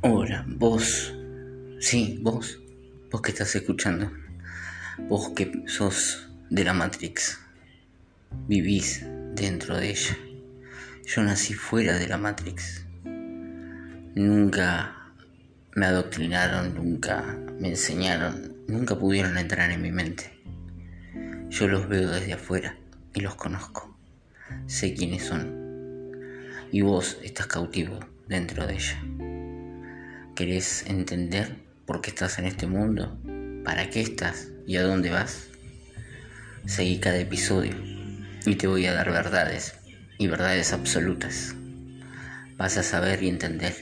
Ahora, vos, sí, vos, vos que estás escuchando, vos que sos de la Matrix, vivís dentro de ella. Yo nací fuera de la Matrix. Nunca me adoctrinaron, nunca me enseñaron, nunca pudieron entrar en mi mente. Yo los veo desde afuera y los conozco. Sé quiénes son. Y vos estás cautivo dentro de ella. ¿Querés entender por qué estás en este mundo? ¿Para qué estás? ¿Y a dónde vas? Seguí cada episodio y te voy a dar verdades y verdades absolutas. Vas a saber y entender